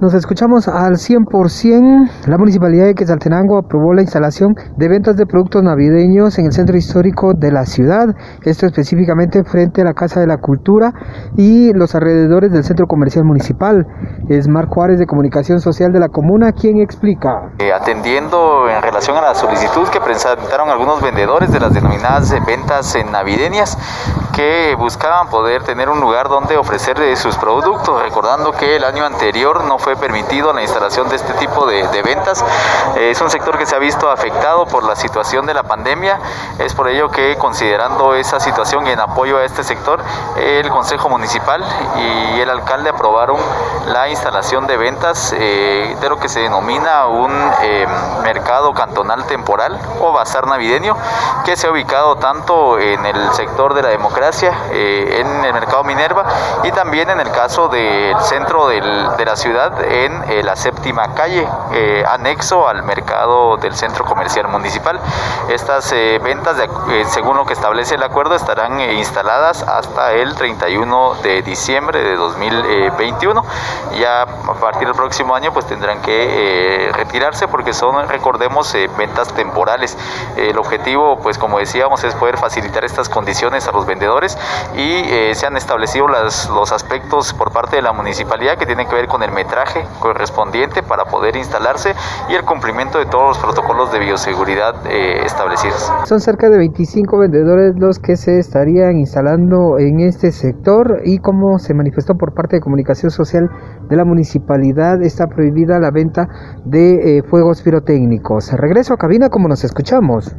Nos escuchamos al 100%. La Municipalidad de Quetzaltenango aprobó la instalación de ventas de productos navideños en el centro histórico de la ciudad, esto específicamente frente a la Casa de la Cultura y los alrededores del centro comercial municipal. Es Marc Juárez de Comunicación Social de la Comuna quien explica. Eh, atendiendo en relación a la solicitud que presentaron algunos vendedores de las denominadas ventas navideñas que buscaban poder tener un lugar donde ofrecer sus productos, recordando que el año anterior no fue fue permitido la instalación de este tipo de, ventas. Eh, es un sector que se ha visto afectado por la situación de la pandemia. Es por ello que considerando esa situación y en apoyo a este sector, el Consejo Municipal y el alcalde aprobaron la instalación de ventas eh, de lo que se denomina un eh, mercado cantonal temporal o bazar navideño que se ha ubicado tanto en el sector de la democracia, en el mercado Minerva y también en el caso del centro de la ciudad en eh, la séptima calle, eh, anexo al mercado del centro comercial municipal. Estas eh, ventas, según lo que establece el acuerdo, estarán instaladas hasta el 31 de diciembre de 2021. Ya a partir del próximo año pues tendrán que retirarse porque son, recordemos, ventas temporales. El objetivo, pues como decíamos, es poder facilitar estas condiciones a los vendedores y se han establecido las, los aspectos por parte de la municipalidad que tienen que ver con el metraje correspondiente para poder instalarse y el cumplimiento de todos los protocolos de bioseguridad eh, establecidos. Son cerca de 25 vendedores los que se estarían instalando en este sector y como se manifestó por parte de comunicación social de la municipalidad está prohibida la venta de eh, fuegos pirotécnicos. Regreso a cabina como nos escuchamos.